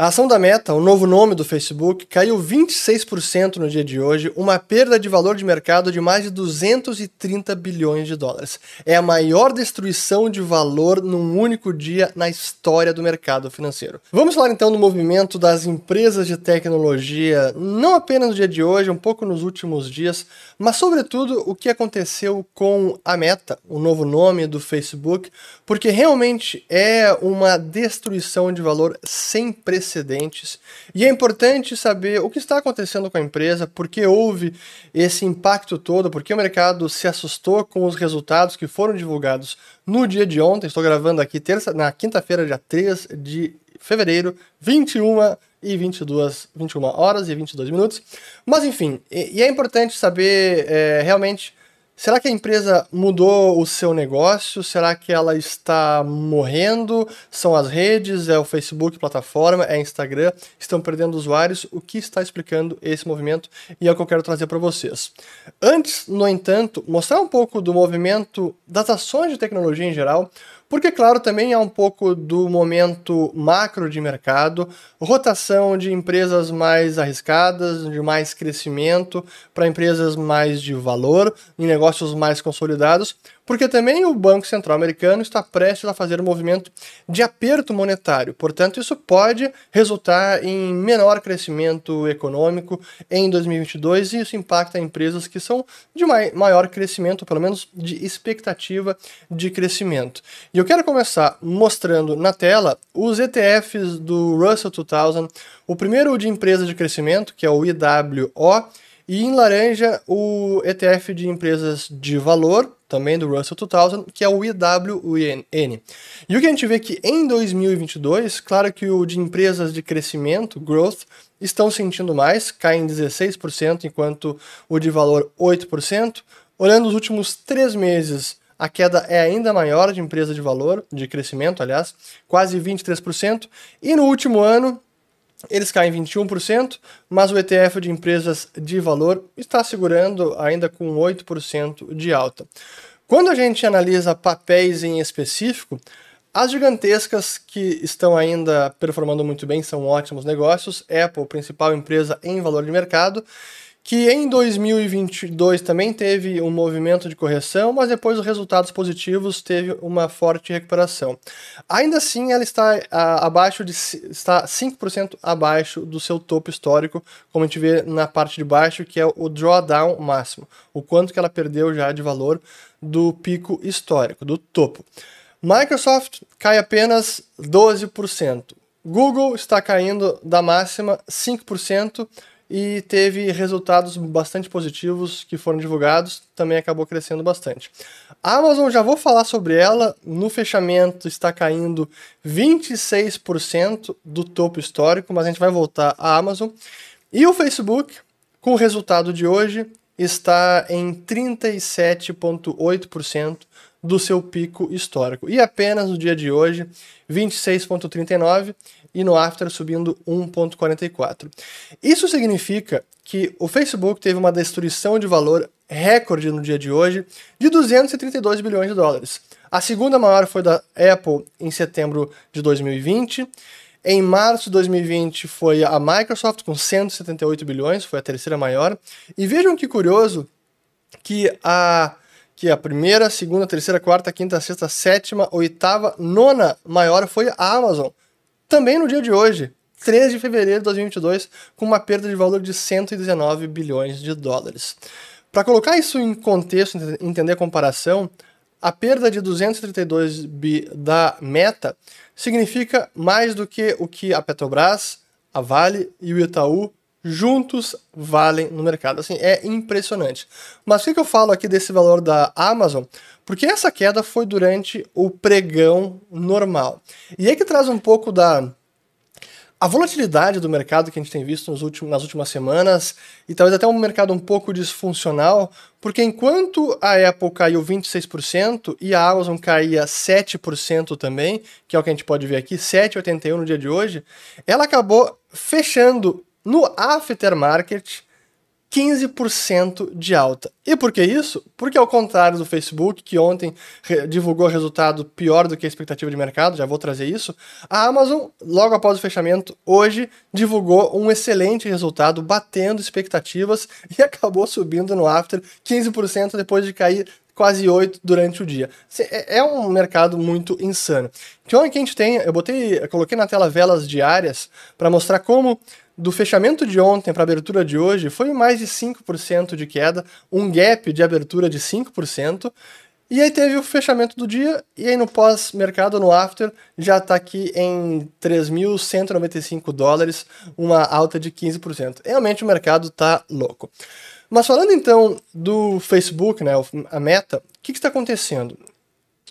A ação da Meta, o novo nome do Facebook, caiu 26% no dia de hoje, uma perda de valor de mercado de mais de 230 bilhões de dólares. É a maior destruição de valor num único dia na história do mercado financeiro. Vamos falar então do movimento das empresas de tecnologia, não apenas no dia de hoje, um pouco nos últimos dias, mas sobretudo o que aconteceu com a Meta, o novo nome do Facebook, porque realmente é uma destruição de valor sem precedentes precedentes. E é importante saber o que está acontecendo com a empresa, por que houve esse impacto todo, porque o mercado se assustou com os resultados que foram divulgados no dia de ontem. Estou gravando aqui terça, na quinta-feira, dia 3 de fevereiro, 21 e 22, 21 horas e 22 minutos. Mas enfim, e, e é importante saber é, realmente Será que a empresa mudou o seu negócio? Será que ela está morrendo? São as redes? É o Facebook, plataforma? É Instagram? Estão perdendo usuários? O que está explicando esse movimento? E é o que eu quero trazer para vocês. Antes, no entanto, mostrar um pouco do movimento das ações de tecnologia em geral, porque, claro, também há um pouco do momento macro de mercado, rotação de empresas mais arriscadas, de mais crescimento, para empresas mais de valor, em negócios mais consolidados, porque também o Banco Central americano está prestes a fazer um movimento de aperto monetário. Portanto, isso pode resultar em menor crescimento econômico em 2022 e isso impacta empresas que são de maior crescimento, pelo menos de expectativa de crescimento. E eu quero começar mostrando na tela os ETFs do Russell 2000, o primeiro de empresa de crescimento, que é o IWO, e em laranja o ETF de empresas de valor, também do Russell 2000, que é o IWN. E o que a gente vê que em 2022, claro que o de empresas de crescimento, growth, estão sentindo mais, caem 16%, enquanto o de valor 8%. Olhando os últimos três meses, a queda é ainda maior de empresa de valor, de crescimento, aliás, quase 23%. E no último ano, eles caem 21%, mas o ETF de empresas de valor está segurando ainda com 8% de alta. Quando a gente analisa papéis em específico, as gigantescas que estão ainda performando muito bem são ótimos negócios. Apple, principal empresa em valor de mercado, que em 2022 também teve um movimento de correção, mas depois os resultados positivos teve uma forte recuperação. Ainda assim, ela está abaixo de está 5% abaixo do seu topo histórico, como a gente vê na parte de baixo, que é o drawdown máximo, o quanto que ela perdeu já de valor do pico histórico, do topo. Microsoft cai apenas 12%. Google está caindo da máxima 5%, e teve resultados bastante positivos que foram divulgados, também acabou crescendo bastante. A Amazon, já vou falar sobre ela, no fechamento está caindo 26% do topo histórico, mas a gente vai voltar à Amazon. E o Facebook, com o resultado de hoje, está em 37,8% do seu pico histórico. E apenas no dia de hoje, 26,39% e no after subindo 1,44. Isso significa que o Facebook teve uma destruição de valor recorde no dia de hoje de 232 bilhões de dólares. A segunda maior foi da Apple em setembro de 2020. Em março de 2020 foi a Microsoft com 178 bilhões, foi a terceira maior. E vejam que curioso que a que a primeira, segunda, terceira, quarta, quinta, sexta, sétima, oitava, nona maior foi a Amazon, também no dia de hoje, 3 de fevereiro de 2022, com uma perda de valor de 119 bilhões de dólares. Para colocar isso em contexto, entender a comparação, a perda de 232 bi da Meta significa mais do que o que a Petrobras, a Vale e o Itaú juntos valem no mercado. Assim, é impressionante. Mas o que eu falo aqui desse valor da Amazon? Porque essa queda foi durante o pregão normal. E aí que traz um pouco da a volatilidade do mercado que a gente tem visto últimos, nas últimas semanas, e talvez até um mercado um pouco disfuncional, porque enquanto a Apple caiu 26% e a Amazon caía 7% também, que é o que a gente pode ver aqui, 7,81 no dia de hoje, ela acabou fechando no aftermarket 15% de alta. E por que isso? Porque ao contrário do Facebook, que ontem divulgou resultado pior do que a expectativa de mercado, já vou trazer isso, a Amazon, logo após o fechamento, hoje divulgou um excelente resultado, batendo expectativas e acabou subindo no after 15% depois de cair quase 8 durante o dia. É, é um mercado muito insano. Então aqui a gente tem, eu botei, eu coloquei na tela velas diárias para mostrar como do fechamento de ontem para a abertura de hoje foi mais de 5% de queda, um gap de abertura de 5%. E aí teve o fechamento do dia, e aí no pós-mercado, no after, já está aqui em 3.195 dólares, uma alta de 15%. Realmente o mercado está louco. Mas falando então do Facebook, né, a meta, o que está acontecendo?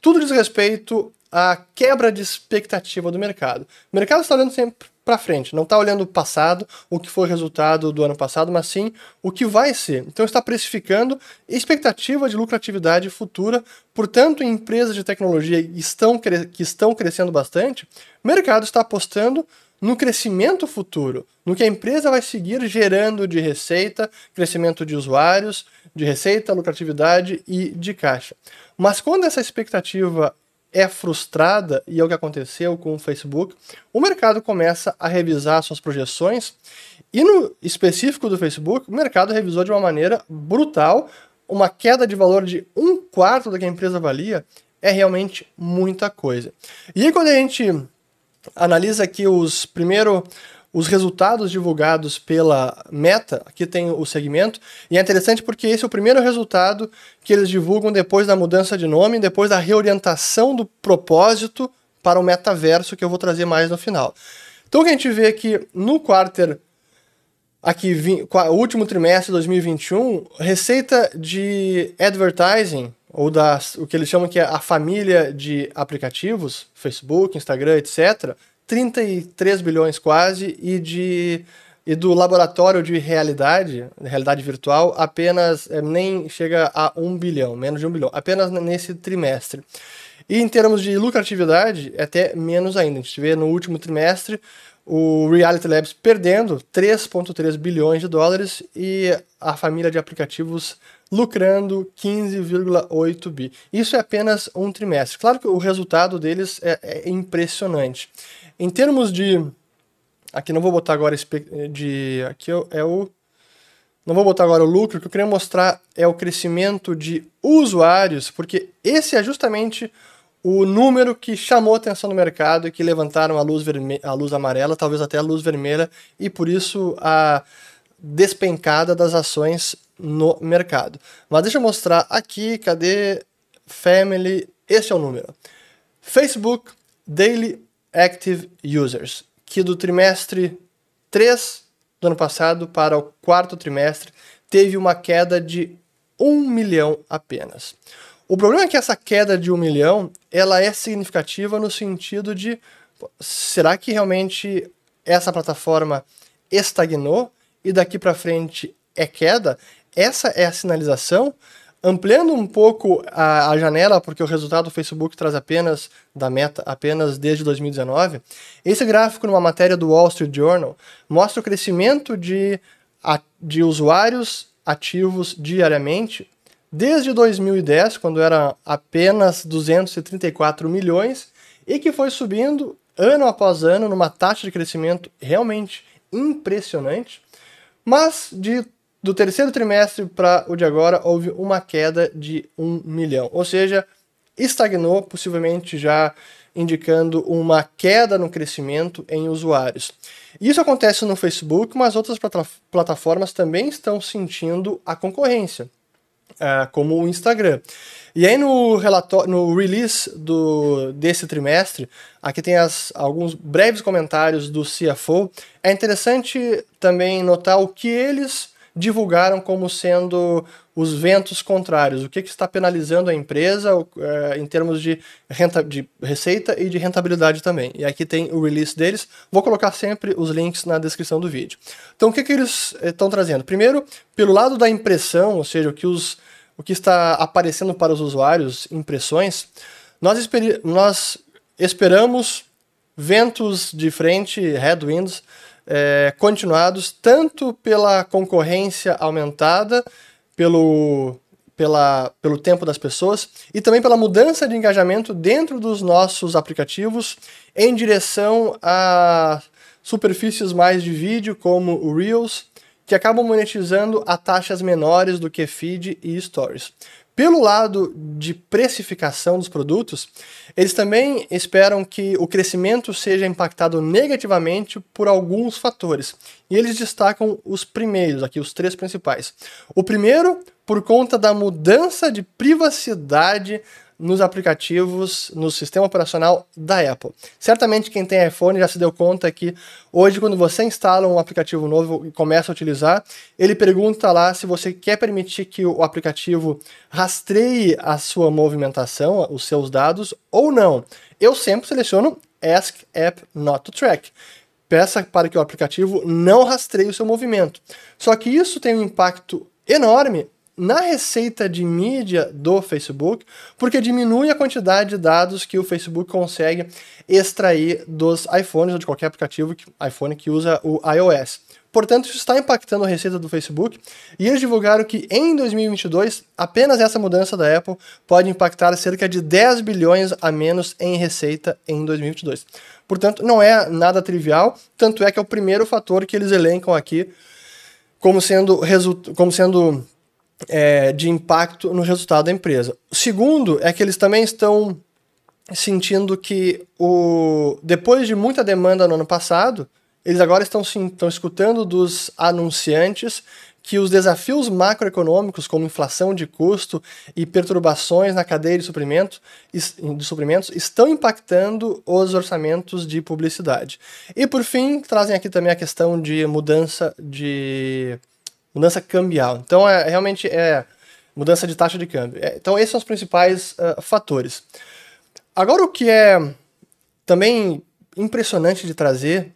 Tudo diz respeito à quebra de expectativa do mercado. O mercado está olhando sempre para frente. Não está olhando o passado, o que foi o resultado do ano passado, mas sim o que vai ser. Então está precificando expectativa de lucratividade futura. Portanto, empresas de tecnologia estão que estão crescendo bastante, o mercado está apostando no crescimento futuro, no que a empresa vai seguir gerando de receita, crescimento de usuários, de receita, lucratividade e de caixa. Mas quando essa expectativa é frustrada, e é o que aconteceu com o Facebook, o mercado começa a revisar suas projeções, e no específico do Facebook, o mercado revisou de uma maneira brutal, uma queda de valor de um quarto do que a empresa valia, é realmente muita coisa. E aí quando a gente analisa aqui os primeiro os resultados divulgados pela Meta, aqui tem o segmento, e é interessante porque esse é o primeiro resultado que eles divulgam depois da mudança de nome, depois da reorientação do propósito para o metaverso, que eu vou trazer mais no final. Então o que a gente vê aqui no quarter, aqui, último trimestre de 2021, receita de advertising, ou da, o que eles chamam que é a família de aplicativos, Facebook, Instagram, etc., 33 bilhões quase, e de e do laboratório de realidade, realidade virtual, apenas é, nem chega a um bilhão, menos de um bilhão, apenas nesse trimestre. E em termos de lucratividade, é até menos ainda. A gente vê no último trimestre o Reality Labs perdendo 3,3 bilhões de dólares e a família de aplicativos lucrando 15,8 bi. Isso é apenas um trimestre. Claro que o resultado deles é, é impressionante. Em termos de. Aqui não vou botar agora de. Aqui é o. Não vou botar agora o lucro, o que eu queria mostrar é o crescimento de usuários, porque esse é justamente o número que chamou atenção no mercado e que levantaram a luz, vermelha, a luz amarela, talvez até a luz vermelha, e por isso a despencada das ações no mercado. Mas deixa eu mostrar aqui, cadê Family? Esse é o número. Facebook Daily Active Users, que do trimestre 3 do ano passado para o quarto trimestre teve uma queda de 1 milhão apenas. O problema é que essa queda de 1 milhão ela é significativa no sentido de será que realmente essa plataforma estagnou e daqui para frente é queda? Essa é a sinalização Ampliando um pouco a, a, janela, porque o resultado do Facebook traz apenas da meta apenas desde 2019, esse gráfico numa matéria do Wall Street Journal mostra o crescimento de, de usuários ativos diariamente desde 2010, quando era apenas 234 milhões, e que foi subindo ano após ano numa taxa de crescimento realmente impressionante, mas de do terceiro trimestre para o de agora, houve uma queda de 1 milhão. Ou seja, estagnou, possivelmente já indicando uma queda no crescimento em usuários. Isso acontece no Facebook, mas outras plataformas também estão sentindo a concorrência, é, como o Instagram. E aí no relatório, no release do, desse trimestre, aqui tem as, alguns breves comentários do CFO. É interessante também notar o que eles divulgaram como sendo os ventos contrários, o que, que está penalizando a empresa é, em termos de, renta, de receita e de rentabilidade também. E aqui tem o release deles, vou colocar sempre os links na descrição do vídeo. Então o que, que eles estão trazendo? Primeiro, pelo lado da impressão, ou seja, o que, os, o que está aparecendo para os usuários, impressões, nós, nós esperamos ventos de frente, headwinds, é, continuados, tanto pela concorrência aumentada, pelo, pela, pelo tempo das pessoas e também pela mudança de engajamento dentro dos nossos aplicativos em direção a superfícies mais de vídeo, como o Reels, que acabam monetizando a taxas menores do que feed e stories. Pelo lado de precificação dos produtos, eles também esperam que o crescimento seja impactado negativamente por alguns fatores. E eles destacam os primeiros, aqui os três principais. O primeiro, por conta da mudança de privacidade nos aplicativos, no sistema operacional da Apple. Certamente quem tem iPhone já se deu conta que hoje, quando você instala um aplicativo novo e começa a utilizar, ele pergunta lá se você quer permitir que o aplicativo rastreie a sua movimentação, os seus dados, ou não. Eu sempre seleciono Ask App Not to Track peça para que o aplicativo não rastreie o seu movimento. Só que isso tem um impacto enorme na receita de mídia do Facebook, porque diminui a quantidade de dados que o Facebook consegue extrair dos iPhones ou de qualquer aplicativo que, iPhone que usa o iOS. Portanto, isso está impactando a receita do Facebook e eles divulgaram que em 2022 apenas essa mudança da Apple pode impactar cerca de 10 bilhões a menos em receita em 2022. Portanto, não é nada trivial, tanto é que é o primeiro fator que eles elencam aqui como sendo, como sendo é, de impacto no resultado da empresa. O segundo é que eles também estão sentindo que o depois de muita demanda no ano passado, eles agora estão, estão escutando dos anunciantes que os desafios macroeconômicos, como inflação de custo e perturbações na cadeia de, suprimento, de suprimentos, estão impactando os orçamentos de publicidade. E por fim, trazem aqui também a questão de mudança de mudança cambial. Então, é, realmente é mudança de taxa de câmbio. É, então, esses são os principais uh, fatores. Agora, o que é também impressionante de trazer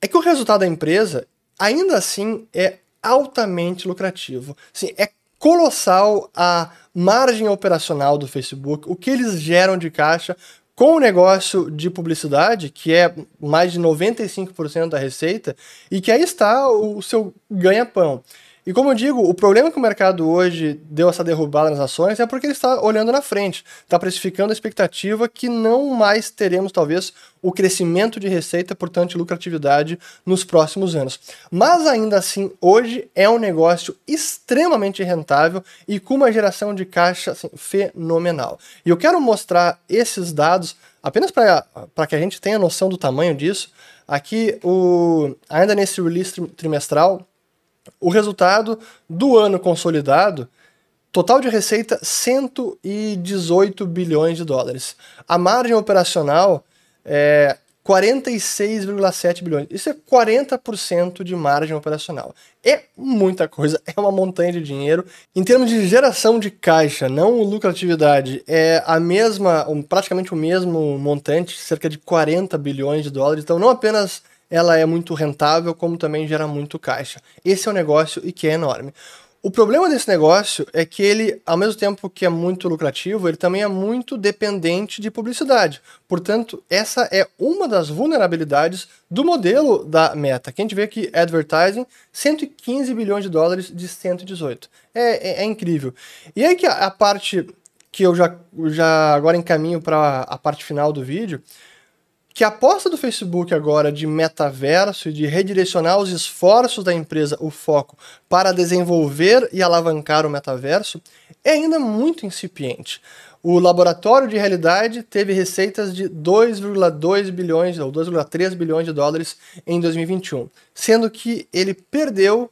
é que o resultado da empresa, ainda assim, é altamente lucrativo. Assim, é colossal a margem operacional do Facebook, o que eles geram de caixa com o negócio de publicidade, que é mais de 95% da receita, e que aí está o seu ganha-pão. E como eu digo, o problema que o mercado hoje deu essa derrubada nas ações é porque ele está olhando na frente, está precificando a expectativa que não mais teremos, talvez, o crescimento de receita, portanto, de lucratividade nos próximos anos. Mas ainda assim, hoje é um negócio extremamente rentável e com uma geração de caixa assim, fenomenal. E eu quero mostrar esses dados apenas para que a gente tenha noção do tamanho disso. Aqui, o, ainda nesse release trimestral, o resultado do ano consolidado, total de receita 118 bilhões de dólares. A margem operacional é 46,7 bilhões. Isso é 40% de margem operacional. É muita coisa, é uma montanha de dinheiro. Em termos de geração de caixa, não lucratividade, é a mesma, praticamente o mesmo montante, cerca de 40 bilhões de dólares. Então, não apenas ela é muito rentável, como também gera muito caixa. Esse é o negócio e que é enorme. O problema desse negócio é que ele, ao mesmo tempo que é muito lucrativo, ele também é muito dependente de publicidade. Portanto, essa é uma das vulnerabilidades do modelo da Meta. Que a gente vê aqui, advertising, 115 bilhões de dólares de 118. É, é, é incrível. E aí que a, a parte que eu já, já agora encaminho para a parte final do vídeo, que a aposta do Facebook agora de metaverso e de redirecionar os esforços da empresa, o foco, para desenvolver e alavancar o metaverso, é ainda muito incipiente. O laboratório de realidade teve receitas de 2,2 bilhões ou 2,3 bilhões de dólares em 2021, sendo que ele perdeu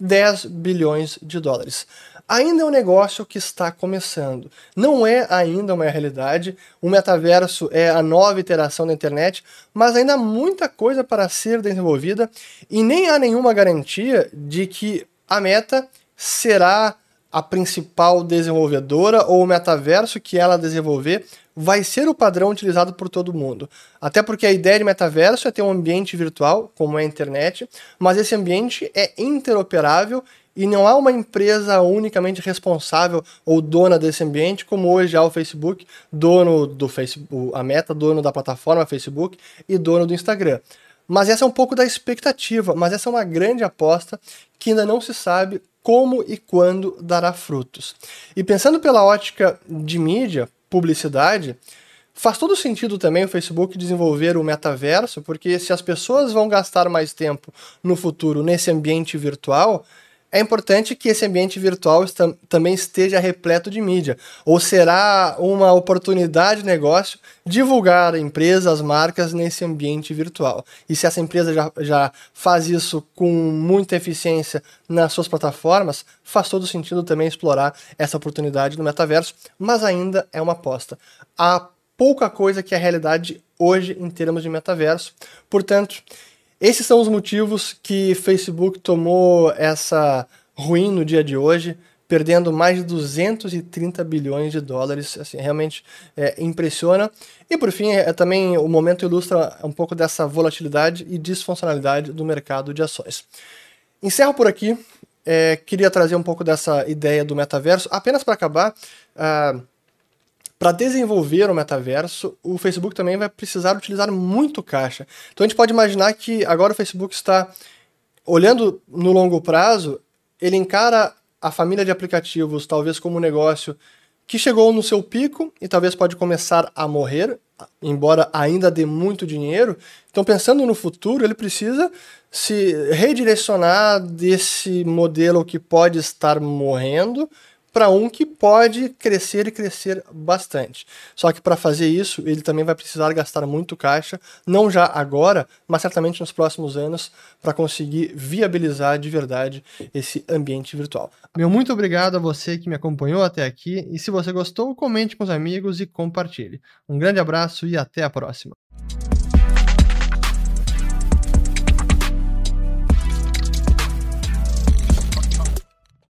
10 bilhões de dólares ainda é um negócio que está começando. Não é ainda uma realidade. O metaverso é a nova iteração da internet, mas ainda há muita coisa para ser desenvolvida e nem há nenhuma garantia de que a Meta será a principal desenvolvedora ou o metaverso que ela desenvolver vai ser o padrão utilizado por todo mundo. Até porque a ideia de metaverso é ter um ambiente virtual, como é a internet, mas esse ambiente é interoperável e não há uma empresa unicamente responsável ou dona desse ambiente, como hoje há o Facebook, dono do Facebook, a Meta, dono da plataforma Facebook e dono do Instagram. Mas essa é um pouco da expectativa, mas essa é uma grande aposta que ainda não se sabe como e quando dará frutos. E pensando pela ótica de mídia, publicidade, faz todo sentido também o Facebook desenvolver o metaverso, porque se as pessoas vão gastar mais tempo no futuro nesse ambiente virtual, é importante que esse ambiente virtual também esteja repleto de mídia. Ou será uma oportunidade de negócio divulgar empresas, marcas nesse ambiente virtual. E se essa empresa já, já faz isso com muita eficiência nas suas plataformas, faz todo sentido também explorar essa oportunidade no metaverso, mas ainda é uma aposta. Há pouca coisa que é realidade hoje em termos de metaverso. Portanto, esses são os motivos que Facebook tomou essa ruim no dia de hoje, perdendo mais de 230 bilhões de dólares. Assim, realmente é, impressiona. E por fim, é, também o momento ilustra um pouco dessa volatilidade e disfuncionalidade do mercado de ações. Encerro por aqui. É, queria trazer um pouco dessa ideia do metaverso. Apenas para acabar, uh, para desenvolver o metaverso, o Facebook também vai precisar utilizar muito caixa. Então a gente pode imaginar que agora o Facebook está olhando no longo prazo, ele encara a família de aplicativos talvez como um negócio que chegou no seu pico e talvez pode começar a morrer, embora ainda dê muito dinheiro. Então, pensando no futuro, ele precisa se redirecionar desse modelo que pode estar morrendo para um que pode crescer e crescer bastante. Só que para fazer isso, ele também vai precisar gastar muito caixa, não já agora, mas certamente nos próximos anos, para conseguir viabilizar de verdade esse ambiente virtual. Meu muito obrigado a você que me acompanhou até aqui e se você gostou, comente com os amigos e compartilhe. Um grande abraço e até a próxima.